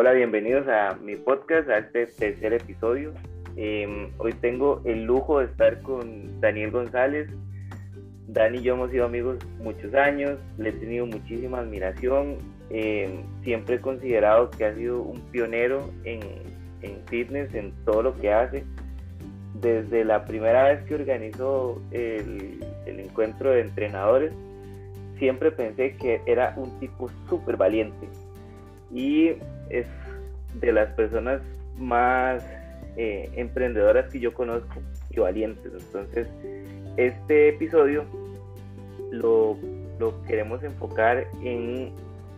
Hola, bienvenidos a mi podcast, a este tercer episodio. Em, hoy tengo el lujo de estar con Daniel González. Dani y yo hemos sido amigos muchos años, le he tenido muchísima admiración. Em, siempre he considerado que ha sido un pionero en, en fitness, en todo lo que hace. Desde la primera vez que organizó el, el encuentro de entrenadores, siempre pensé que era un tipo súper valiente y es de las personas más eh, emprendedoras que yo conozco y valientes. Entonces, este episodio lo, lo queremos enfocar en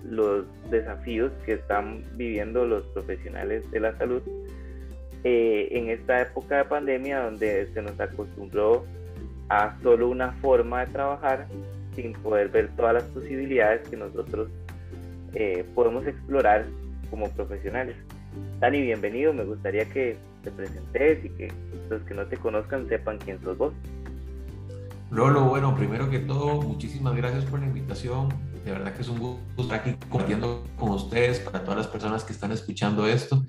los desafíos que están viviendo los profesionales de la salud eh, en esta época de pandemia donde se nos acostumbró a solo una forma de trabajar sin poder ver todas las posibilidades que nosotros eh, podemos explorar como profesionales. Dani, bienvenido, me gustaría que te presentes y que los que no te conozcan sepan quién sos vos. Lolo, bueno, primero que todo, muchísimas gracias por la invitación. De verdad que es un gusto estar aquí compartiendo con ustedes, para todas las personas que están escuchando esto.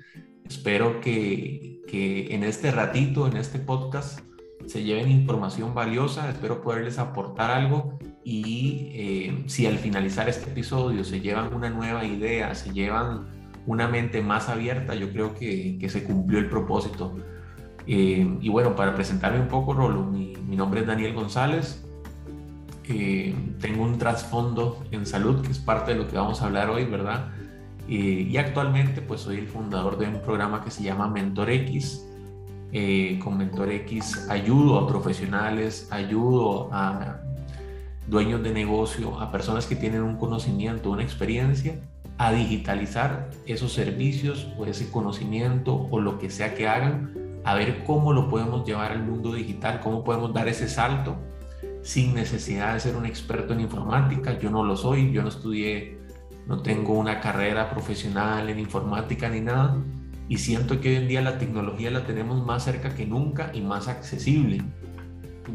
Espero que, que en este ratito, en este podcast, se lleven información valiosa. Espero poderles aportar algo y eh, si al finalizar este episodio se llevan una nueva idea, se llevan una mente más abierta, yo creo que, que se cumplió el propósito. Eh, y bueno, para presentarme un poco, Rolo, mi, nombre es Daniel González. Eh, tengo un trasfondo en salud, que es parte de lo que vamos a hablar hoy, ¿verdad? y actualmente pues soy el fundador de un programa que se llama Mentor X. con Mentor X ayudo a profesionales, ayudo a dueños de negocio, a personas que tienen un conocimiento, una experiencia, a digitalizar esos servicios o ese conocimiento o lo que sea que hagan, a ver cómo lo podemos llevar al mundo digital, cómo podemos dar ese salto sin necesidad de ser un experto en informática. Yo no lo soy, yo no estudié, no tengo una carrera profesional en informática ni nada. Y siento que hoy en día la tecnología la tenemos más cerca que nunca y más accesible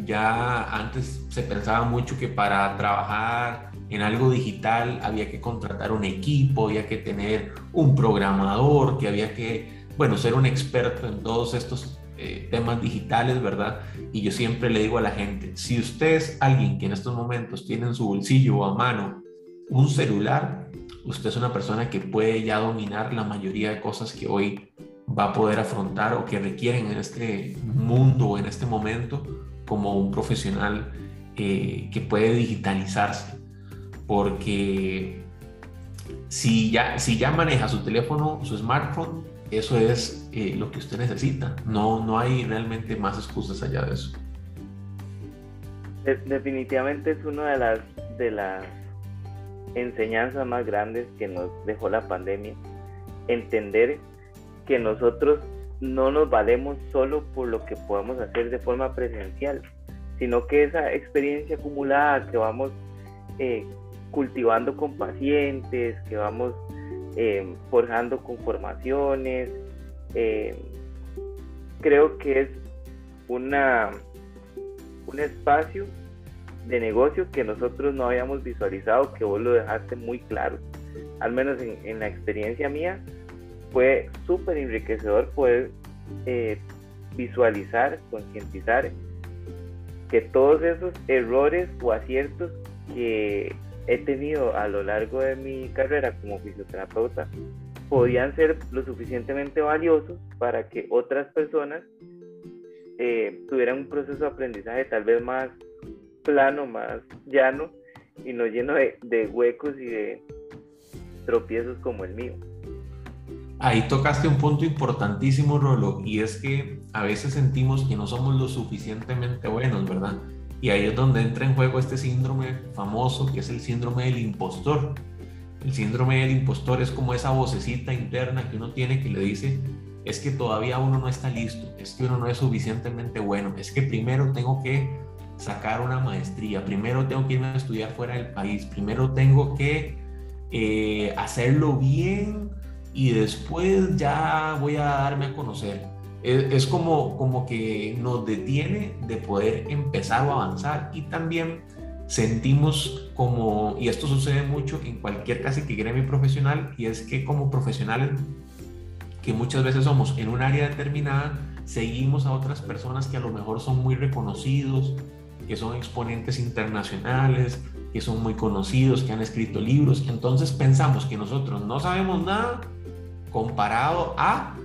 ya antes se pensaba mucho que para trabajar en algo digital había que contratar un equipo, había que tener un programador, que había que, bueno, ser un experto en todos estos eh, temas digitales, ¿verdad? Y yo siempre le digo a la gente, si usted es alguien que en estos momentos tiene en su bolsillo o a mano un celular, usted es una persona que puede ya dominar la mayoría de cosas que hoy va a poder afrontar o que requieren en este mundo o en este momento como un profesional eh, que puede digitalizarse, porque si ya, si ya maneja su teléfono, su smartphone, eso es eh, lo que usted necesita. No, no hay realmente más excusas allá de eso. Definitivamente es una de las, de las enseñanzas más grandes que nos dejó la pandemia. Entender que nosotros no nos valemos solo por lo que podemos hacer de forma presencial, sino que esa experiencia acumulada que vamos eh, cultivando con pacientes, que vamos eh, forjando con formaciones, eh, creo que es una, un espacio de negocio que nosotros no habíamos visualizado, que vos lo dejaste muy claro, al menos en la experiencia mía, fue súper enriquecedor poder eh, visualizar, concientizar que todos esos errores o aciertos que he tenido a lo largo de mi carrera como fisioterapeuta podían ser lo suficientemente valiosos para que otras personas eh, tuvieran un proceso de aprendizaje tal vez más plano, más llano y no lleno de huecos y de tropiezos como el mío. Ahí tocaste un punto importantísimo, Rolo, y es que a veces sentimos que no somos lo suficientemente buenos, ¿verdad? Y ahí es donde entra en juego este síndrome famoso, que es el síndrome del impostor. El síndrome del impostor es como esa vocecita interna que uno tiene que le dice, es que todavía uno no está listo, es que uno no es suficientemente bueno, es que primero tengo que sacar una maestría, primero tengo que irme a estudiar fuera del país, primero tengo que eh, hacerlo bien y después ya voy a darme a conocer. Es, como, como que nos detiene de poder empezar o avanzar y también sentimos como, y esto sucede mucho en cualquier casi que gremio profesional, y es que como profesionales que muchas veces somos en un área determinada, seguimos a otras personas que a lo mejor son muy reconocidos, que son exponentes internacionales, que son muy conocidos, que han escrito libros. Entonces pensamos que nosotros no sabemos nada comparado a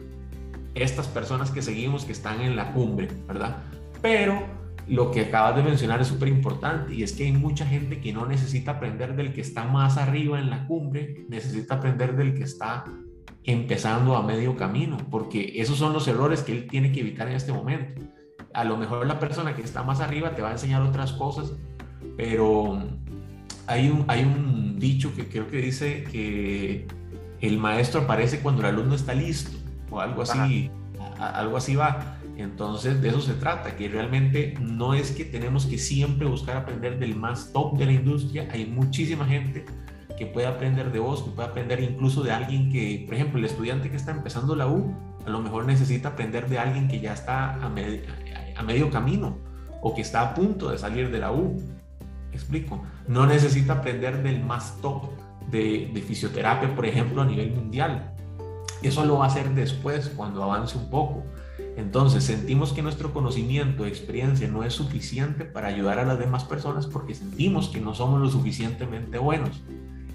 estas personas que seguimos que están en la cumbre, ¿verdad? Pero lo que acabas de mencionar es súper importante y es que hay mucha gente que no necesita aprender del que está más arriba en la cumbre, necesita aprender del que está empezando a medio camino, porque esos son los errores que él tiene que evitar en este momento. A lo mejor la persona que está más arriba te va a enseñar otras cosas, pero hay un, hay un dicho que creo que dice que el maestro aparece cuando el alumno está listo, o algo así, algo así va. Entonces, de eso se trata, que realmente no es que tenemos que siempre buscar aprender del más top de la industria, hay muchísima gente que puede aprender de vos, que puede aprender incluso de alguien que, por ejemplo, el estudiante que está empezando la U, a lo mejor necesita aprender de alguien que ya está a, a medio camino o que está a punto de salir de la U. explico? No necesita aprender del más top de, de fisioterapia, por ejemplo, a nivel mundial. Eso lo va a hacer después, cuando avance un poco. Entonces, sentimos que nuestro conocimiento, experiencia no es suficiente para ayudar a las demás personas porque sentimos que no somos lo suficientemente buenos.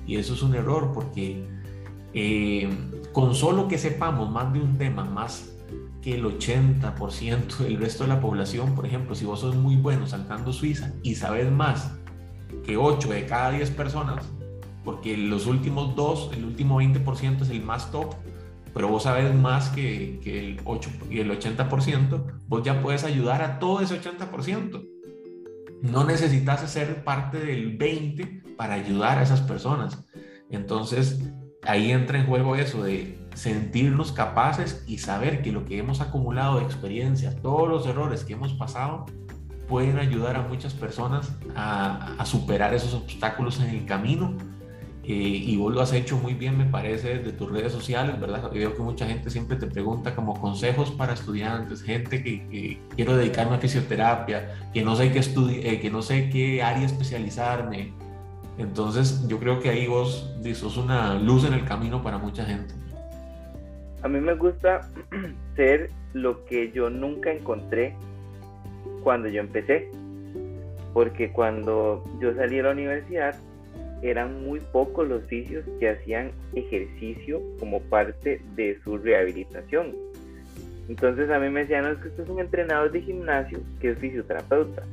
Y eso es un error porque eh, con solo que sepamos más de un tema, más que el 80% del resto de la población, por ejemplo, si vos sos muy bueno saltando Suiza y sabes más que 8 de cada 10 personas, porque los últimos dos, el último 20% es el más top, pero vos sabes más que, que el 8 y el 80%, vos ya puedes ayudar a todo ese 80%. No necesitas ser parte del 20 para ayudar a esas personas. Entonces, ahí entra en juego eso de sentirnos capaces y saber que lo que hemos acumulado de experiencia, todos los errores que hemos pasado, pueden ayudar a muchas personas a, a superar esos obstáculos en el camino eh, y vos lo has hecho muy bien, me parece, de tus redes sociales, ¿verdad? Veo que mucha gente siempre te pregunta como consejos para estudiantes, gente que, quiero dedicarme a fisioterapia, que no sé qué eh, que no sé qué área especializarme. Entonces, yo creo que ahí vos sos una luz en el camino para mucha gente. A mí me gusta ser lo que yo nunca encontré cuando yo empecé, porque cuando yo salí a la universidad eran muy pocos los fisios que hacían ejercicio como parte de su rehabilitación. Entonces a mí me decían, no, es que usted es un entrenador de gimnasio que es fisioterapeuta.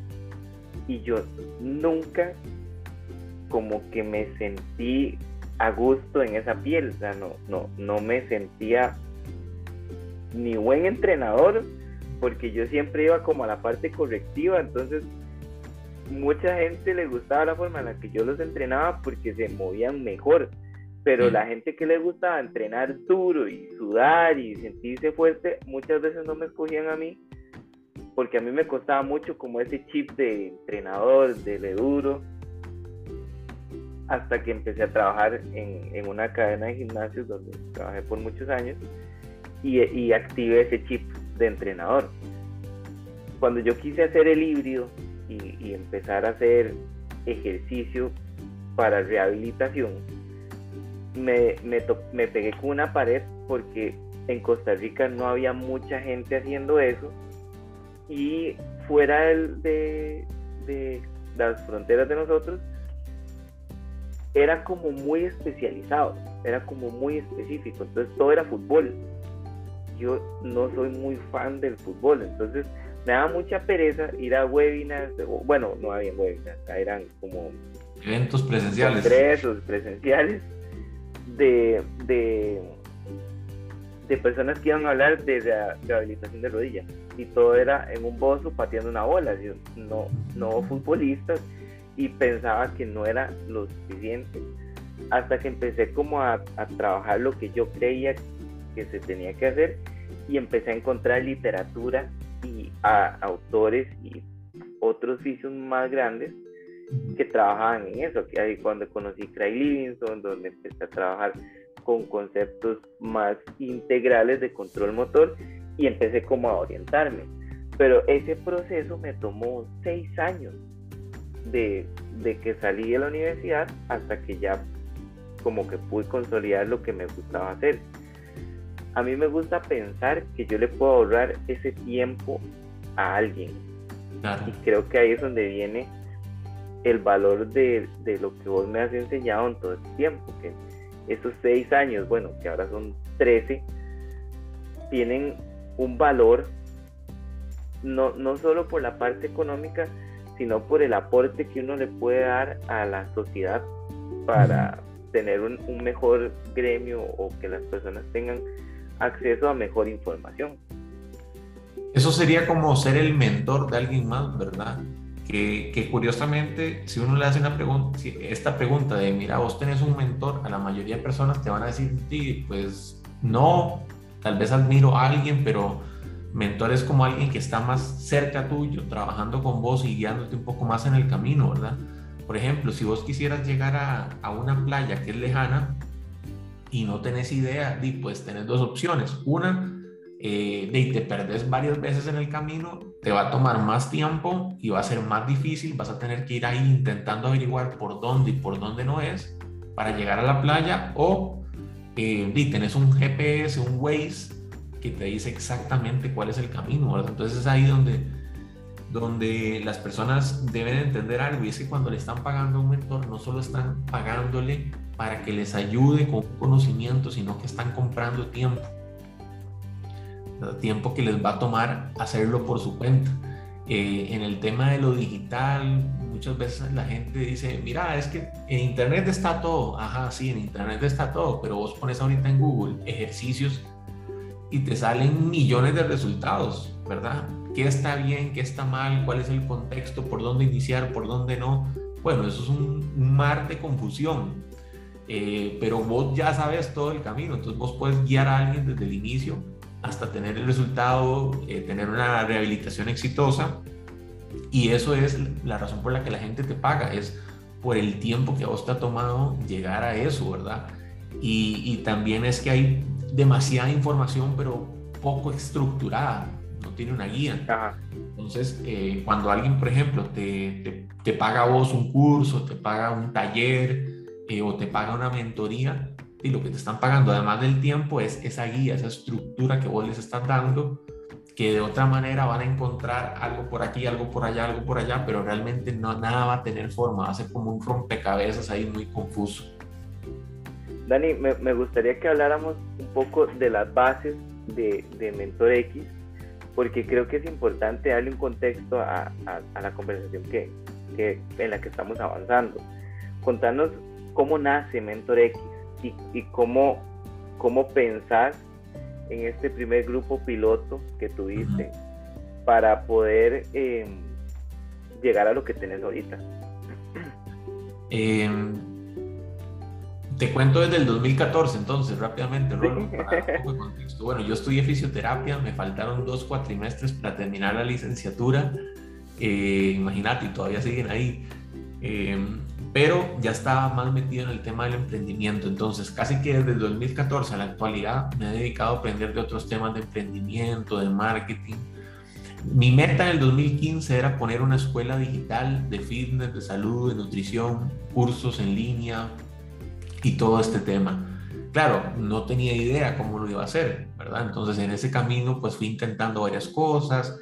Y yo nunca como que me sentí a gusto en esa piel, o sea, no, no, no me sentía ni buen entrenador, porque yo siempre iba como a la parte correctiva, entonces mucha gente le gustaba la forma en la que yo los entrenaba porque se movían mejor, pero la gente que le gustaba entrenar duro y sudar y sentirse fuerte, muchas veces no me escogían a mí porque a mí me costaba mucho como ese chip de entrenador, de le duro, hasta que empecé a trabajar en, en una cadena de gimnasios donde trabajé por muchos años y, y activé ese chip de entrenador. Cuando yo quise hacer el híbrido y, empezar a hacer ejercicio para rehabilitación, me, me, pegué con una pared porque en Costa Rica no había mucha gente haciendo eso y fuera de, de las fronteras de nosotros era como muy especializado, era como muy específico, entonces todo era fútbol. Yo no soy muy fan del fútbol, entonces me daba mucha pereza ir a webinars, bueno, no había webinars, eran como eventos presenciales. Congresos presenciales de, de, de, personas que iban a hablar de rehabilitación de rodillas. Y todo era en un bozo pateando una bola, no, no futbolistas y pensaba que no era lo suficiente. Hasta que empecé como a, a trabajar lo que yo creía que se tenía que hacer y empecé a encontrar literatura a autores y otros oficios más grandes que trabajaban en eso, que ahí cuando conocí Craig Livingston, donde empecé a trabajar con conceptos más integrales de control motor y empecé como a orientarme. Pero ese proceso me tomó seis años de, de que salí de la universidad hasta que ya como que pude consolidar lo que me gustaba hacer. a mí me gusta pensar que yo le puedo ahorrar ese tiempo a alguien. Y creo que ahí es donde viene el valor de, de, lo que vos me has enseñado en todo este tiempo, que esos seis años, bueno, que ahora son trece, tienen un valor no, no solo por la parte económica, sino por el aporte que uno le puede dar a la sociedad para tener un, mejor gremio o que las personas tengan acceso a mejor información. Eso sería como ser el mentor de alguien más, ¿verdad? Que, curiosamente, si uno le hace una pregunta, esta pregunta de, mira, vos tenés un mentor, a la mayoría de personas te van a decir, sí, pues no, tal vez admiro a alguien, pero mentor es como alguien que está más cerca tuyo, trabajando con vos y guiándote un poco más en el camino, ¿verdad? Por ejemplo, si vos quisieras llegar a, a una playa que es lejana y no tenés idea, pues tenés dos opciones. Una, eh, de te perdes varias veces en el camino, te va a tomar más tiempo y va a ser más difícil, vas a tener que ir ahí intentando averiguar por dónde y por dónde no es para llegar a la playa o eh, tenés un GPS, un Waze que te dice exactamente cuál es el camino, ¿verdad? Entonces es ahí donde, donde las personas deben entender algo y es que cuando le están pagando a un mentor no solo están pagándole para que les ayude con conocimiento, sino que están comprando tiempo. Tiempo que les va a tomar hacerlo por su cuenta. Eh, en el tema de lo digital, muchas veces la gente dice, mira, es que en Internet está todo. Ajá, sí, en Internet está todo, pero vos pones ahorita en Google ejercicios y te salen millones de resultados, ¿verdad? ¿Qué está bien, qué está mal, cuál es el contexto, por dónde iniciar, por dónde no? Bueno, eso es un, mar de confusión, eh, pero vos ya sabes todo el camino, entonces vos puedes guiar a alguien desde el inicio hasta tener el resultado, eh, tener una rehabilitación exitosa y eso es la razón por la que la gente te paga, es por el tiempo que a vos te ha tomado llegar a eso, ¿verdad? Y, y también es que hay demasiada información, pero poco estructurada, no tiene una guía. Entonces, eh, cuando alguien, por ejemplo, te, te, paga a vos un curso, te paga un taller eh, o te paga una mentoría, y lo que te están pagando, además del tiempo, es esa guía, esa estructura que vos les estás dando, que de otra manera van a encontrar algo por aquí, algo por allá, algo por allá, pero realmente no, nada va a tener forma, va a ser como un rompecabezas ahí muy confuso. Dani, me, gustaría que habláramos un poco de las bases de, Mentor X, porque creo que es importante darle un contexto a, la conversación que, en la que estamos avanzando. Contanos cómo nace Mentor X y, cómo, cómo pensar en este primer grupo piloto que tuviste para poder em, llegar a lo que tenés ahorita. Eh, te cuento desde el 2014, entonces, rápidamente, Bueno, yo estudié fisioterapia, me faltaron dos cuatrimestres para terminar la licenciatura. Eh, imagínate, y todavía siguen ahí. Eh, pero ya estaba más metido en el tema del emprendimiento. Entonces, casi que desde el 2014 a la actualidad me he dedicado a aprender de otros temas de emprendimiento, de marketing. Mi meta en el 2015 era poner una escuela digital de fitness, de salud, de nutrición, cursos en línea, y todo este tema. Claro, no tenía idea cómo lo iba a hacer, ¿verdad? Entonces en ese camino pues fui intentando varias cosas,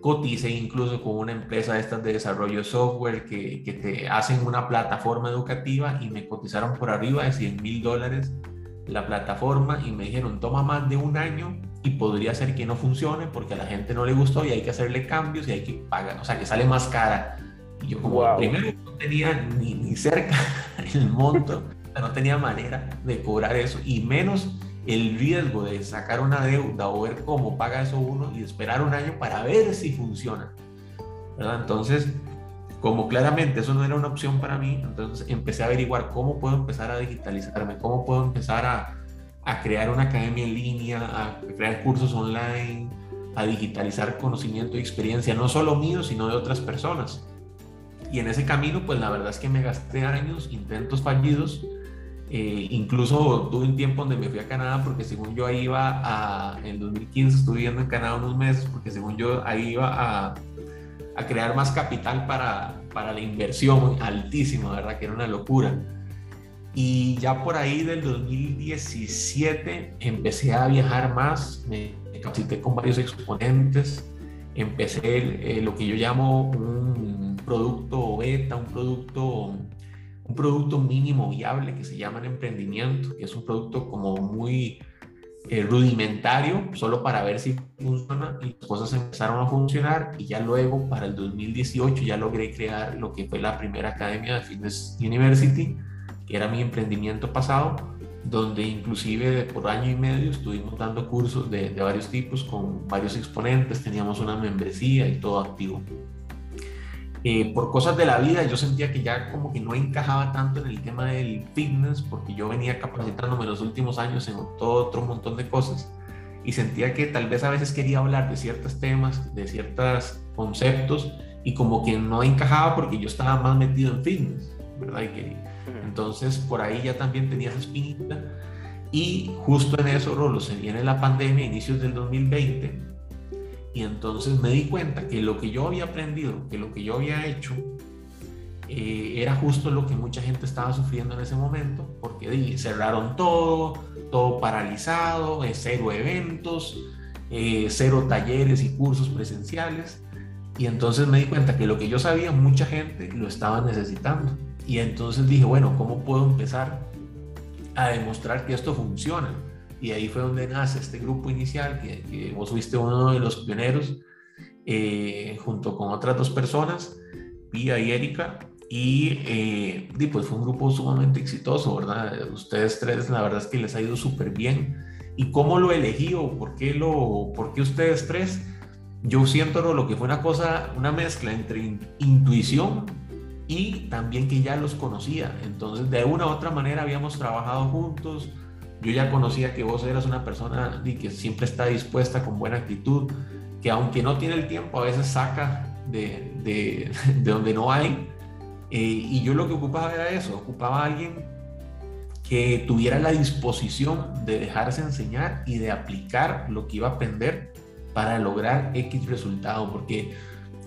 coticé incluso con una empresa de estas de desarrollo de software que, que te hacen una plataforma educativa y me cotizaron por arriba de 100 mil dólares la plataforma y me dijeron toma más de un año y podría ser que no funcione porque a la gente no le gustó y hay que hacerle cambios y hay que pagar, o sea que sale más cara. Y yo como primero no tenía ni, ni cerca el monto no tenía manera de cobrar eso. Y menos el riesgo de sacar una deuda o ver cómo paga eso uno y esperar un año para ver si funciona. Entonces, como claramente eso no era una opción para mí, entonces empecé a averiguar cómo puedo empezar a digitalizarme, cómo puedo empezar a, a crear una academia en línea, a crear cursos online, a digitalizar conocimiento y experiencia, no solo mío, sino de otras personas. Y en ese camino, pues la verdad es que me gasté años, intentos fallidos, eh, incluso tuve un tiempo donde me fui a Canadá porque según yo ahí iba a, en 2015 estuve viviendo en Canadá unos meses porque según yo ahí iba a, a crear más capital para, para la inversión altísima, ¿verdad? Que era una locura. Y ya por ahí del 2017 empecé a viajar más, me capacité con varios exponentes, empecé eh, lo que yo llamo un producto beta, un producto, un producto mínimo viable que se llama emprendimiento, que es un producto como muy eh, rudimentario, solo para ver si funciona y las cosas empezaron a funcionar y ya luego para el 2018 ya logré crear lo que fue la primera academia de Fitness University, que era mi emprendimiento pasado, donde inclusive por año y medio estuvimos dando cursos de, de varios tipos con varios exponentes, teníamos una membresía y todo activo. Eh, por cosas de la vida yo sentía que ya como que no encajaba tanto en el tema del fitness porque yo venía capacitándome los últimos años en todo otro montón de cosas y sentía que tal vez a veces quería hablar de ciertos temas, de ciertos conceptos y como que no encajaba porque yo estaba más metido en fitness, ¿verdad? Y entonces por ahí ya también tenía esa espinita y justo en eso, Rolo, se viene la pandemia, inicios del 2020 y entonces me di cuenta que lo que yo había aprendido, que lo que yo había hecho, eh, era justo lo que mucha gente estaba sufriendo en ese momento, porque cerraron todo, todo paralizado, eh, cero eventos, eh, cero talleres y cursos presenciales. Y entonces me di cuenta que lo que yo sabía, mucha gente lo estaba necesitando. Y entonces dije, bueno, ¿cómo puedo empezar a demostrar que esto funciona? Y ahí fue donde nace este grupo inicial, que, vos fuiste uno de los pioneros, eh, junto con otras dos personas, Pia y Erika, y, eh, pues fue un grupo sumamente exitoso, ¿verdad? Ustedes tres, la verdad es que les ha ido súper bien. ¿Y cómo lo elegí o por qué, lo, por qué ustedes tres? Yo siento lo que fue una cosa, una mezcla entre intuición y también que ya los conocía. Entonces, de una u otra manera habíamos trabajado juntos, yo ya conocía que vos eras una persona que siempre está dispuesta con buena actitud, que aunque no tiene el tiempo, a veces saca de, de, de donde no hay. Eh, y yo lo que ocupaba era eso, ocupaba a alguien que tuviera la disposición de dejarse enseñar y de aplicar lo que iba a aprender para lograr X resultado, porque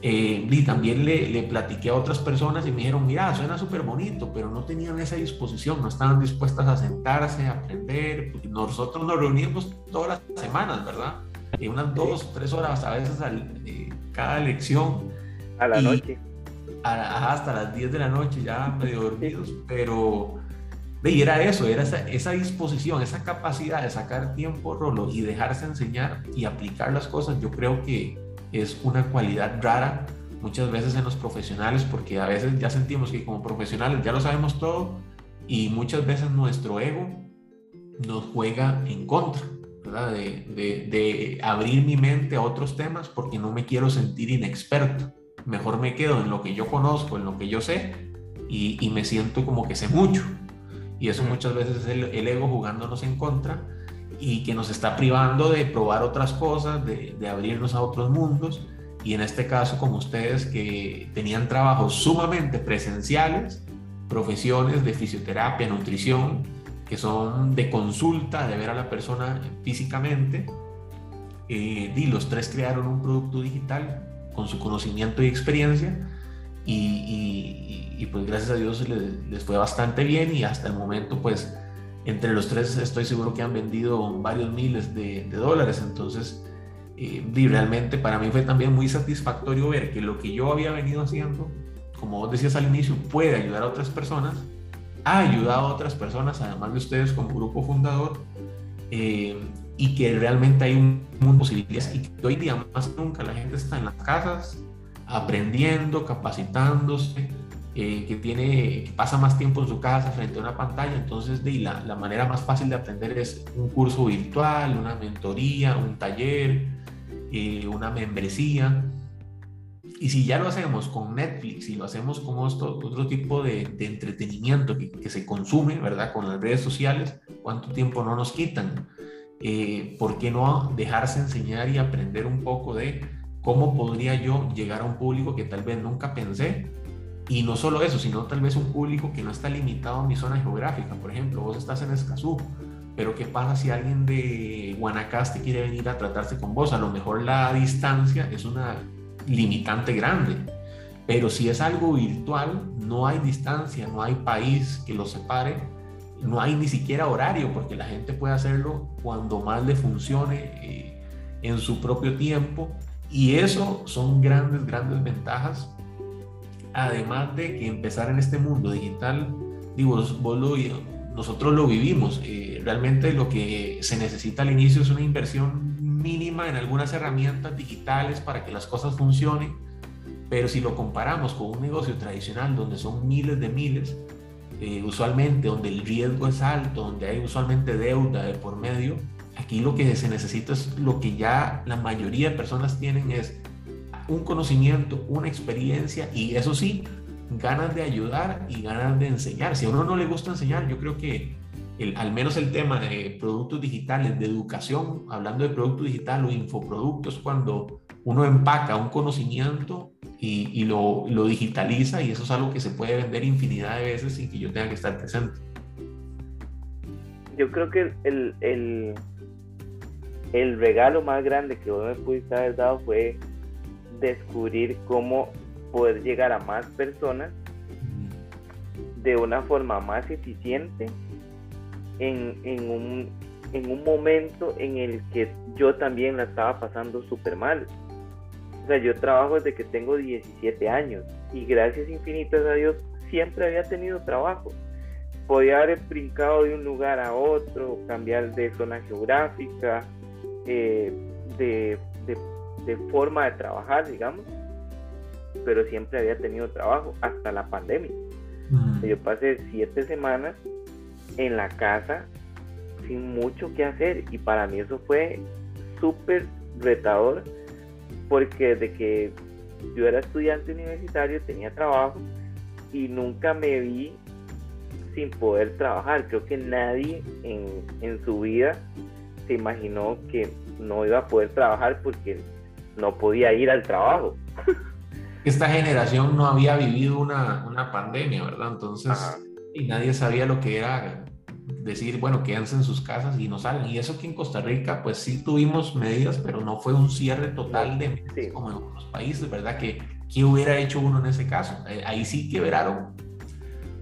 eh, y también le, le, platiqué a otras personas y me dijeron, mira, suena súper bonito, pero no tenían esa disposición, no estaban dispuestas a sentarse, a aprender, nosotros nos reuníamos todas las semanas, ¿verdad? En unas dos, tres horas a veces al, eh, cada lección. A la noche. hasta las 10 de la noche ya medio dormidos, pero y era eso, era esa, esa, disposición, esa capacidad de sacar tiempo, Rolo, y dejarse enseñar y aplicar las cosas, yo creo que es una cualidad rara muchas veces en los profesionales porque a veces ya sentimos que como profesionales ya lo sabemos todo y muchas veces nuestro ego nos juega en contra, ¿verdad? De, de, abrir mi mente a otros temas porque no me quiero sentir inexperto. Mejor me quedo en lo que yo conozco, en lo que yo sé y, y me siento como que sé mucho. Y eso muchas veces es el, el ego jugándonos en contra y que nos está privando de probar otras cosas, de, abrirnos a otros mundos. Y en este caso, como ustedes que tenían trabajos sumamente presenciales, profesiones de fisioterapia, nutrición, que son de consulta, de ver a la persona físicamente, eh, y los tres crearon un producto digital con su conocimiento y experiencia. Y pues gracias a Dios les, les fue bastante bien y hasta el momento pues entre los tres estoy seguro que han vendido varios miles de, dólares. Entonces, eh, y realmente para mí fue también muy satisfactorio ver que lo que yo había venido haciendo, como vos decías al inicio, puede ayudar a otras personas, ha ayudado a otras personas, además de ustedes como grupo fundador, eh, y que realmente hay un mundo de posibilidades y que hoy día más nunca la gente está en las casas aprendiendo, capacitándose, eh, que, tiene, pasa más tiempo en su casa frente a una pantalla, entonces de, la, la, manera más fácil de aprender es un curso virtual, una mentoría, un taller, eh, una membresía. Y si ya lo hacemos con Netflix y lo hacemos con otro tipo de, de entretenimiento que, que, se consume, ¿verdad? Con las redes sociales, ¿cuánto tiempo no nos quitan? Eh, ¿Por qué no dejarse enseñar y aprender un poco de cómo podría yo llegar a un público que tal vez nunca pensé y no solo eso, sino tal vez un público que no está limitado a mi zona geográfica. Por ejemplo, vos estás en Escazú, pero ¿qué pasa si alguien de Guanacaste quiere venir a tratarse con vos? A lo mejor la distancia es una limitante grande, pero si es algo virtual, no hay distancia, no hay país que lo separe no hay ni siquiera horario porque la gente puede hacerlo cuando más le funcione eh, en su propio tiempo y eso son grandes, grandes ventajas. Además de que empezar en este mundo digital, digo, nosotros lo vivimos. Eh, realmente lo que se necesita al inicio es una inversión mínima en algunas herramientas digitales para que las cosas funcionen, pero si lo comparamos con un negocio tradicional donde son miles de miles, eh, usualmente donde el riesgo es alto, donde hay usualmente deuda de por medio, aquí lo que se necesita es lo que ya la mayoría de personas tienen es un conocimiento, una experiencia y eso sí, ganas de ayudar y ganas de enseñar. Si a uno no le gusta enseñar, yo creo que el, al menos el tema de productos digitales, de educación, hablando de producto digital o infoproductos, cuando uno empaca un conocimiento y, y lo, lo, digitaliza y eso es algo que se puede vender infinidad de veces sin que yo tenga que estar presente. Yo creo que el, el, el regalo más grande que vos me pudiste haber dado fue descubrir cómo poder llegar a más personas de una forma más eficiente en, en, un, en un momento en el que yo también la estaba pasando súper mal. O sea, yo trabajo desde que tengo 17 años y gracias infinitas a Dios siempre había tenido trabajo. Podía haber brincado de un lugar a otro, cambiar de zona geográfica, eh, de, de, de forma de trabajar, digamos, pero siempre había tenido trabajo hasta la pandemia. Yo pasé siete semanas en la casa sin mucho que hacer y para mí eso fue súper retador porque desde que yo era estudiante universitario tenía trabajo y nunca me vi sin poder trabajar. Creo que nadie en, en su vida se imaginó que no iba a poder trabajar porque no podía ir al trabajo. esta generación no había vivido una, una pandemia, ¿verdad? Entonces, y nadie sabía lo que era decir, bueno, quédense en sus casas y no salen. Y eso que en Costa Rica, pues sí tuvimos medidas, pero no fue un cierre total de como en otros países, ¿verdad? Que, ¿Qué hubiera hecho uno en ese caso? Eh, ahí sí quebraron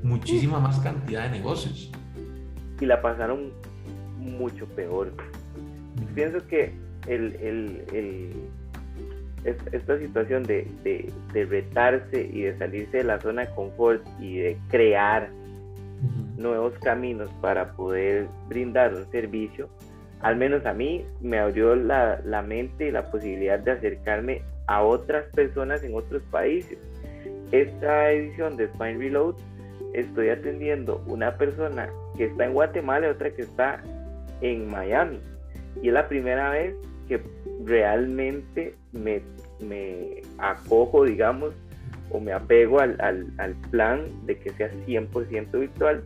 muchísima más cantidad de negocios. Y la pasaron mucho peor. Pienso que el, el, el esta situación de, de, retarse y de salirse de la zona de confort y de crear nuevos caminos para poder brindar un servicio, al menos a mí me abrió la, la, mente y la posibilidad de acercarme a otras personas en otros países. Esta edición de Spine Reload estoy atendiendo una persona que está en Guatemala y otra que está en Miami. Y es la primera vez que realmente me, me acojo, digamos, o me apego al, al, al plan de que sea 100% virtual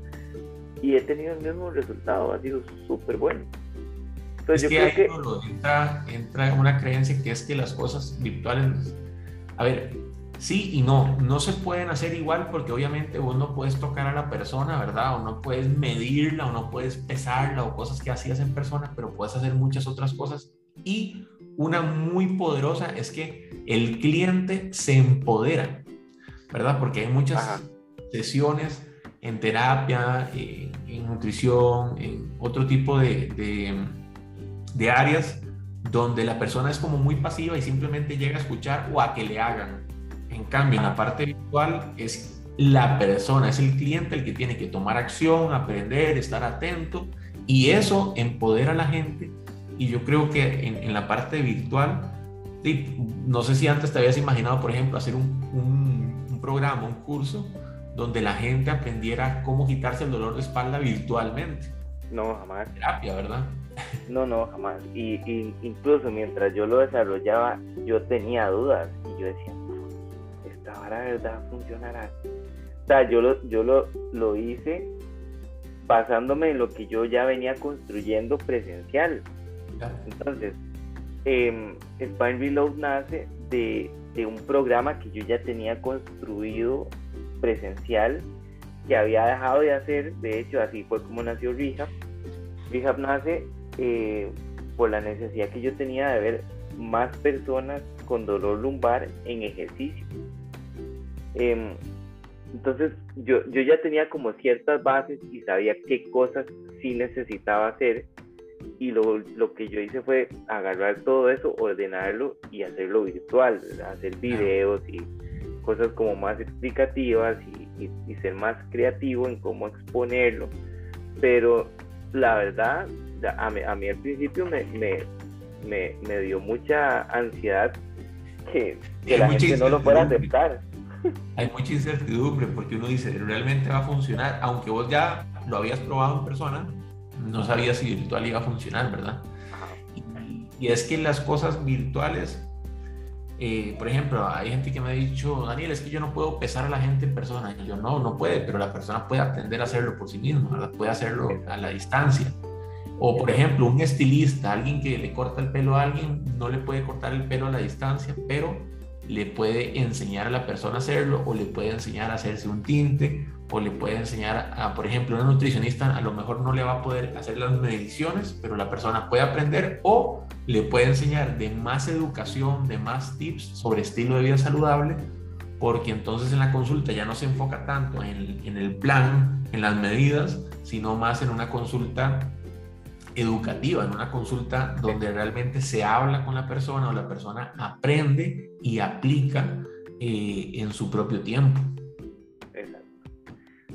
y he tenido el mismo resultado, ha sido súper bueno. Entonces, yo creo que... Entra, entra una creencia que es que las cosas virtuales, a ver, sí y no, no se pueden hacer igual porque obviamente vos no puedes tocar a la persona, ¿verdad? O no puedes medirla o no puedes pesarla o cosas que hacías en persona, pero puedes hacer muchas otras cosas y una muy poderosa es que el cliente se empodera, ¿verdad? Porque hay muchas sesiones en terapia, en nutrición, en otro tipo de, de, áreas donde la persona es como muy pasiva y simplemente llega a escuchar o a que le hagan. En cambio, en la parte virtual es la persona, es el cliente el que tiene que tomar acción, aprender, estar atento y eso empodera a la gente y yo creo que en, la parte virtual, no sé si antes te habías imaginado, por ejemplo, hacer un, un, programa, un curso, donde la gente aprendiera cómo quitarse el dolor de espalda virtualmente. No, jamás. Terapia, ¿verdad? No, no, jamás. Y, incluso mientras yo lo desarrollaba, yo tenía dudas y yo decía, esta vara de verdad funcionará. O sea, yo lo, yo lo, lo hice basándome en lo que yo ya venía construyendo presencial. Entonces, Spine Reload nace de, un programa que yo ya tenía construido presencial, que había dejado de hacer, de hecho así fue como nació Rehab. Rehab nace eh, por la necesidad que yo tenía de ver más personas con dolor lumbar en ejercicio. Em, Entonces yo, yo ya tenía como ciertas bases y sabía qué cosas sí necesitaba hacer y lo, lo, que yo hice fue agarrar todo eso, ordenarlo y hacerlo virtual, hacer videos y cosas como más explicativas y, y, ser más creativo en cómo exponerlo. Pero la verdad, a mí, a mí al principio me, me, me, me dio mucha ansiedad que, que la gente no lo fuera a aceptar. Hay mucha incertidumbre porque uno dice, realmente va a funcionar, aunque vos ya lo habías probado en persona, no sabía si virtual iba a funcionar, ¿verdad? Y, es que las cosas virtuales, eh, por ejemplo, hay gente que me ha dicho, Daniel, es que yo no puedo pesar a la gente en persona. Y yo, no, no puede, pero la persona puede aprender a hacerlo por sí mismo, ¿verdad? Puede hacerlo a la distancia. O, por ejemplo, un estilista, alguien que le corta el pelo a alguien, no le puede cortar el pelo a la distancia, pero le puede enseñar a la persona a hacerlo o le puede enseñar a hacerse un tinte o le puede enseñar a, por ejemplo, una nutricionista a lo mejor no le va a poder hacer las mediciones, pero la persona puede aprender o le puede enseñar de más educación, de más tips sobre estilo de vida saludable, porque entonces en la consulta ya no se enfoca tanto en en el plan, en las medidas, sino más en una consulta educativa, en una consulta donde realmente se habla con la persona o la persona aprende y aplica eh, en su propio tiempo. Exacto.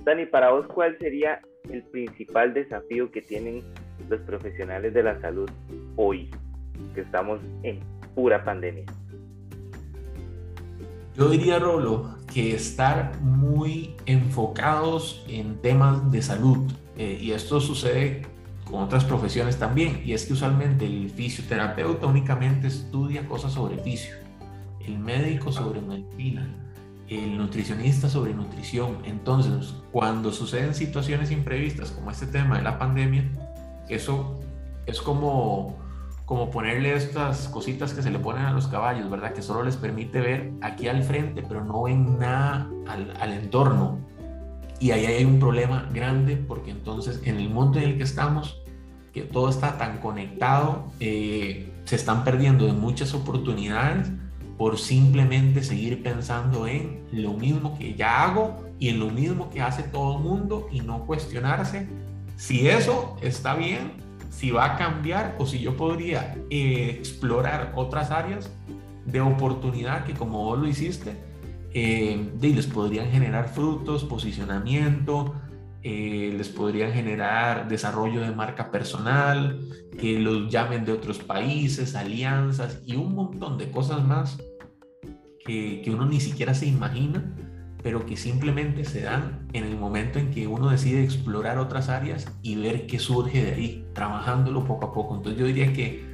Dani, para vos, ¿cuál sería el principal desafío que tienen los profesionales de la salud hoy, que estamos en pura pandemia? Yo diría, Rolo, que estar muy enfocados en temas de salud. Eh, y esto sucede con otras profesiones también, y es que usualmente el fisioterapeuta únicamente estudia cosas sobre fisio, el médico sobre medicina, el nutricionista sobre nutrición. Entonces, cuando suceden situaciones imprevistas como este tema de la pandemia, eso es como, como ponerle estas cositas que se le ponen a los caballos, ¿verdad? Que solo les permite ver aquí al frente, pero no ven nada al, al entorno. Y ahí hay un problema grande porque entonces en el mundo en el que estamos que todo está tan conectado, eh, se están perdiendo de muchas oportunidades por simplemente seguir pensando en lo mismo que ya hago y en lo mismo que hace todo el mundo y no cuestionarse si eso está bien, si va a cambiar o si yo podría eh, explorar otras áreas de oportunidad que como vos lo hiciste, eh, les podrían generar frutos, posicionamiento, eh, les podrían generar desarrollo de marca personal, que los llamen de otros países, alianzas y un montón de cosas más que, uno ni siquiera se imagina, pero que simplemente se dan en el momento en que uno decide explorar otras áreas y ver qué surge de ahí, trabajándolo poco a poco. Entonces yo diría que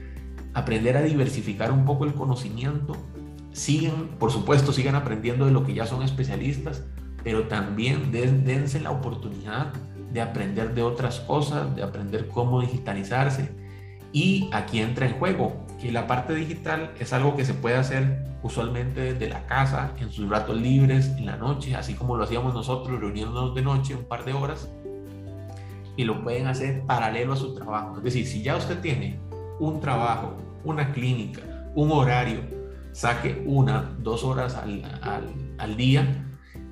aprender a diversificar un poco el conocimiento, siguen, por supuesto, sigan aprendiendo de lo que ya son especialistas, pero también dense la oportunidad de aprender de otras cosas, de aprender cómo digitalizarse. Y aquí entra en juego que la parte digital es algo que se puede hacer usualmente desde la casa, en sus ratos libres, en la noche, así como lo hacíamos nosotros, reuniéndonos de noche un par de horas, y lo pueden hacer paralelo a su trabajo. Es decir, si ya usted tiene un trabajo, una clínica, un horario, saque una, dos horas al, al, al día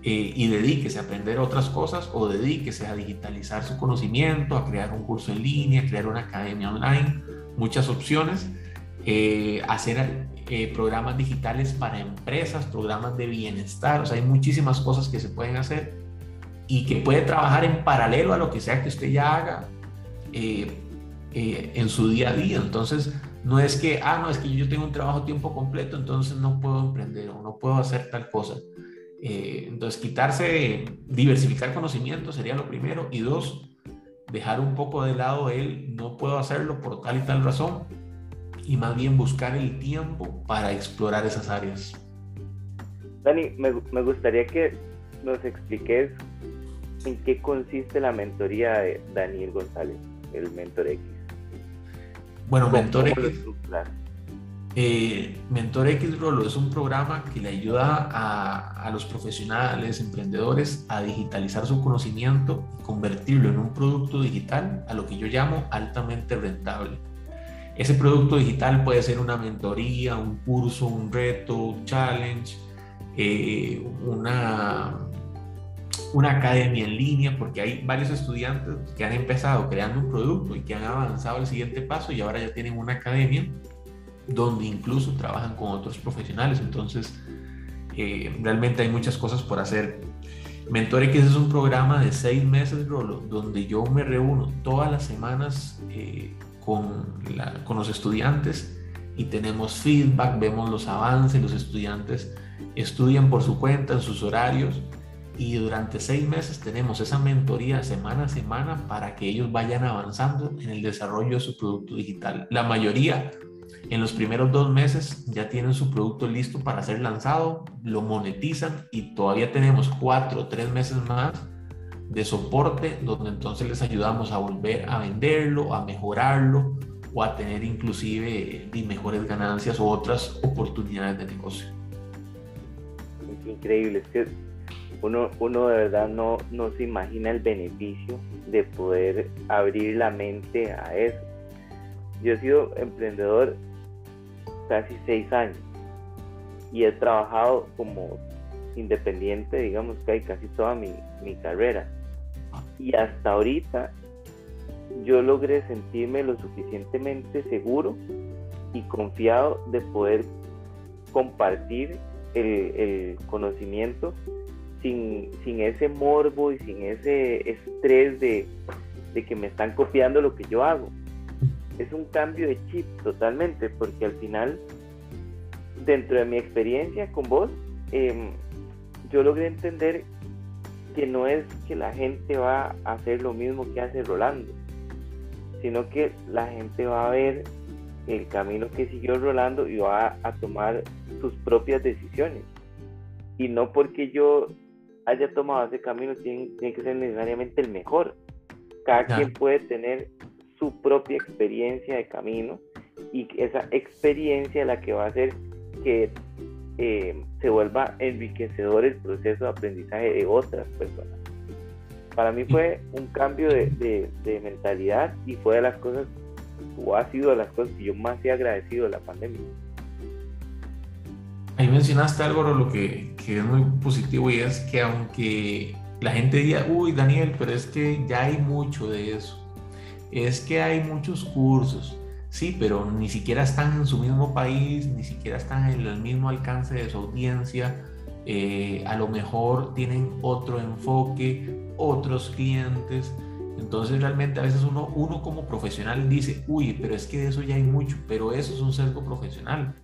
eh, y dedíquese a aprender otras cosas o dedíquese a digitalizar su conocimiento, a crear un curso en línea, a crear una academia online, muchas opciones, eh, hacer eh, programas digitales para empresas, programas de bienestar, o sea, hay muchísimas cosas que se pueden hacer y que puede trabajar en paralelo a lo que sea que usted ya haga en su día a día. Entonces, no es que, ah, no, es que yo tengo un trabajo tiempo completo, entonces no puedo emprender o no puedo hacer tal cosa. Eh, entonces, quitarse, diversificar conocimiento sería lo primero. Y dos, dejar un poco de lado el no puedo hacerlo por tal y tal razón y más bien buscar el tiempo para explorar esas áreas. Dani, me, me gustaría que nos expliques en qué consiste la mentoría de Daniel González, el Mentor X. Bueno, Mentor X. Eh, Mentor X Rolo es un programa que le ayuda a, los profesionales, emprendedores a digitalizar su conocimiento y convertirlo en un producto digital a lo que yo llamo altamente rentable. Ese producto digital puede ser una mentoría, un curso, un reto, un challenge, eh, una, una academia en línea, porque hay varios estudiantes que han empezado creando un producto y que han avanzado al siguiente paso y ahora ya tienen una academia donde incluso trabajan con otros profesionales. Entonces, eh, realmente hay muchas cosas por hacer. Mentor X es un programa de seis meses, Rolo, donde yo me reúno todas las semanas eh, con, con los estudiantes y tenemos feedback, vemos los avances, los estudiantes estudian por su cuenta, en sus horarios, y durante seis meses tenemos esa mentoría semana a semana para que ellos vayan avanzando en el desarrollo de su producto digital. La mayoría en los primeros dos meses ya tienen su producto listo para ser lanzado, lo monetizan y todavía tenemos cuatro o tres meses más de soporte donde entonces les ayudamos a volver a venderlo, a mejorarlo o a tener inclusive mejores ganancias o otras oportunidades de negocio. Increíble, es que uno, uno de verdad no, no se imagina el beneficio de poder abrir la mente a eso. Yo he sido emprendedor casi seis años y he trabajado como independiente, digamos que hay casi toda mi, mi carrera. Y hasta ahorita yo logré sentirme lo suficientemente seguro y confiado de poder compartir el, el conocimiento sin, sin, ese morbo y sin ese estrés de, de que me están copiando lo que yo hago es un cambio de chip totalmente, porque al final, dentro de mi experiencia con vos, em, yo logré entender que no es que la gente va a hacer lo mismo que hace Rolando, sino que la gente va a ver el camino que siguió Rolando y va a tomar sus propias decisiones. Y no porque yo haya tomado ese camino tiene, que ser necesariamente el mejor. Cada quien puede tener su propia experiencia de camino y esa experiencia la que va a hacer que eh, se vuelva enriquecedor el proceso de aprendizaje de otras personas. Para mí fue un cambio de, de, mentalidad y fue de las cosas, o ha sido de las cosas que yo más he agradecido de la pandemia. Ahí mencionaste algo lo que, que es muy positivo y es que aunque la gente diga, uy Daniel, pero es que ya hay mucho de eso es que hay muchos cursos, sí, pero ni siquiera están en su mismo país, ni siquiera están en el mismo alcance de su audiencia, eh, a lo mejor tienen otro enfoque, otros clientes. Entonces realmente a veces uno, uno como profesional dice, uy, pero es que de eso ya hay mucho, pero eso es un sesgo profesional,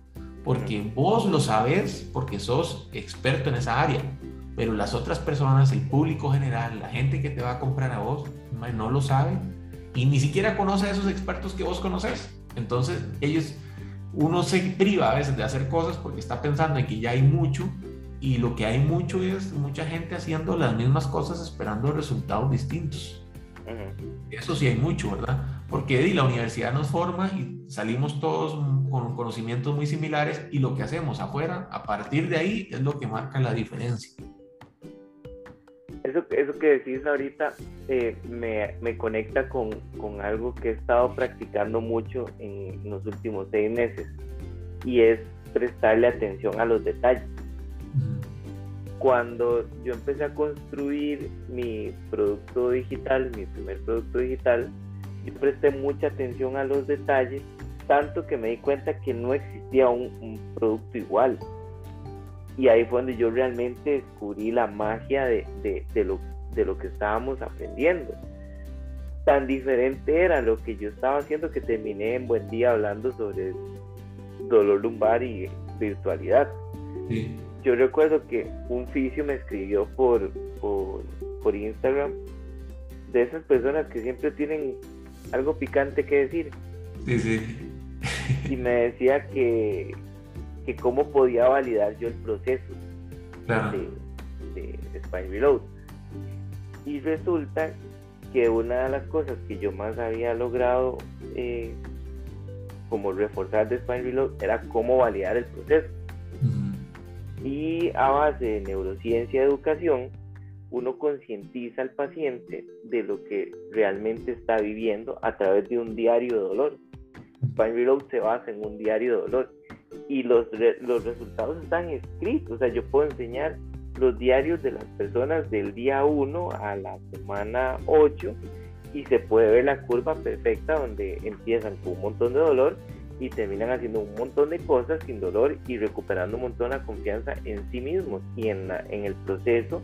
porque vos lo sabes porque sos experto en esa área, pero las otras personas, el público general, la gente que te va a comprar a vos, no lo sabe y ni siquiera conoce a esos expertos que vos conoces. Entonces, ellos, uno se priva a veces de hacer cosas porque está pensando en que ya hay mucho y lo que hay mucho es mucha gente haciendo las mismas cosas esperando resultados distintos. Eso sí hay mucho, ¿verdad? Porque la universidad nos forma y salimos todos con conocimientos muy similares y lo que hacemos afuera, a partir de ahí, es lo que marca la diferencia. Eso, eso que decís ahorita eh, me, me, conecta con, con, algo que he estado practicando mucho en los últimos seis meses y es prestarle atención a los detalles. Cuando yo empecé a construir mi producto digital, mi primer producto digital, yo presté mucha atención a los detalles, tanto que me di cuenta que no existía un, un producto igual y ahí fue donde yo realmente descubrí la magia de, de, lo, de lo que estábamos aprendiendo. Tan diferente era lo que yo estaba haciendo que terminé en buen día hablando sobre dolor lumbar y virtualidad. Yo recuerdo que un fisio me escribió por, por, por Instagram de esas personas que siempre tienen algo picante que decir. Sí, sí. Y me decía que, que cómo podía validar yo el proceso de, de, Spine Reload. Y resulta que una de las cosas que yo más había logrado eh, como reforzar de Spine Reload era cómo validar el proceso. Y a base de neurociencia y educación, uno concientiza al paciente de lo que realmente está viviendo a través de un diario de dolor. Spine Reload se basa en un diario de dolor y los, los resultados están escritos. O sea, yo puedo enseñar los diarios de las personas del día 1 a la semana 8 y se puede ver la curva perfecta donde empiezan con un montón de dolor y terminan haciendo un montón de cosas sin dolor y recuperando un montón la confianza en sí mismos y en, en el proceso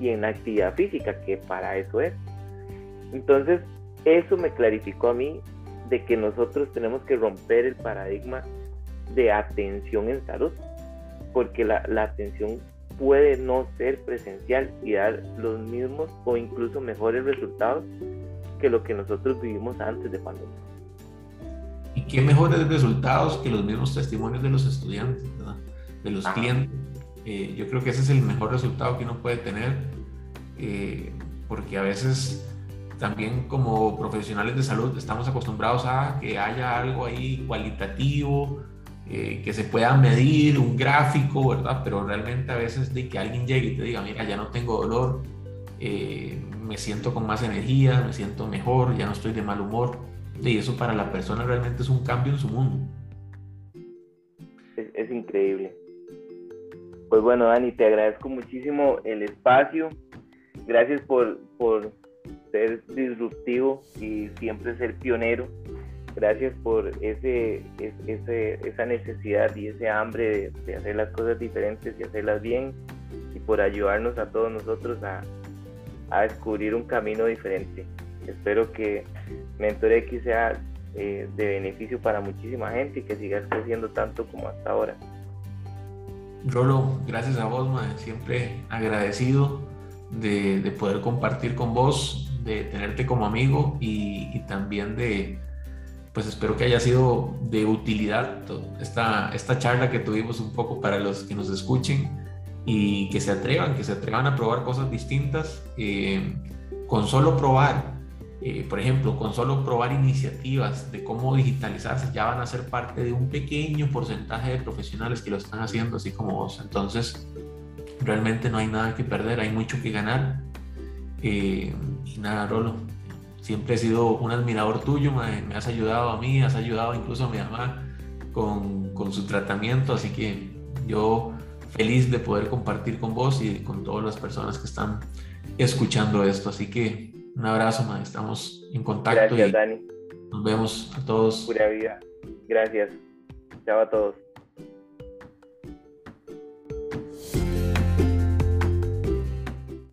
y en la actividad física, que para eso es. Entonces, eso me clarificó a mí de que nosotros tenemos que romper el paradigma de atención en salud, porque la, la atención puede no ser presencial y dar los mismos o incluso mejores resultados que lo que nosotros vivimos antes de pandemia. Y qué mejores resultados que los mismos testimonios de los estudiantes, de los clientes. Eh, yo creo que ese es el mejor resultado que uno puede tener, eh, porque a veces también como profesionales de salud estamos acostumbrados a que haya algo ahí cualitativo, eh, que se pueda medir, un gráfico, ¿verdad? Pero realmente a veces de que alguien llegue y te diga, mira, ya no tengo dolor, eh, me siento con más energía, me siento mejor, ya no estoy de mal humor. Y eso para la persona realmente es un cambio en su mundo. Es, increíble. Pues bueno, Dani, te agradezco muchísimo el espacio. Gracias por, por ser disruptivo y siempre ser pionero gracias por ese, esa necesidad y ese hambre de, hacer las cosas diferentes y hacerlas bien y por ayudarnos a todos nosotros a, descubrir un camino diferente. Espero que Mentor X sea eh, de beneficio para muchísima gente y que sigas creciendo tanto como hasta ahora. Rolo, gracias a vos, siempre agradecido de, poder compartir con vos, de tenerte como amigo y también de, pues espero que haya sido de utilidad esta, esta charla que tuvimos un poco para los que nos escuchen y que se atrevan, que se atrevan a probar cosas distintas. Eh, con solo probar, eh, por ejemplo, con solo probar iniciativas de cómo digitalizarse, ya van a ser parte de un pequeño porcentaje de profesionales que lo están haciendo, así como vos. Entonces, realmente no hay nada que perder, hay mucho que ganar. Eh, y nada, Rolo, siempre he sido un admirador tuyo, me, has ayudado a mí, has ayudado incluso a mi mamá con, con, su tratamiento, así que yo feliz de poder compartir con vos y con todas las personas que están escuchando esto, así que un abrazo, ma, estamos en contacto Gracias, Dani. nos vemos a todos. Pura vida. Gracias. Chao a todos.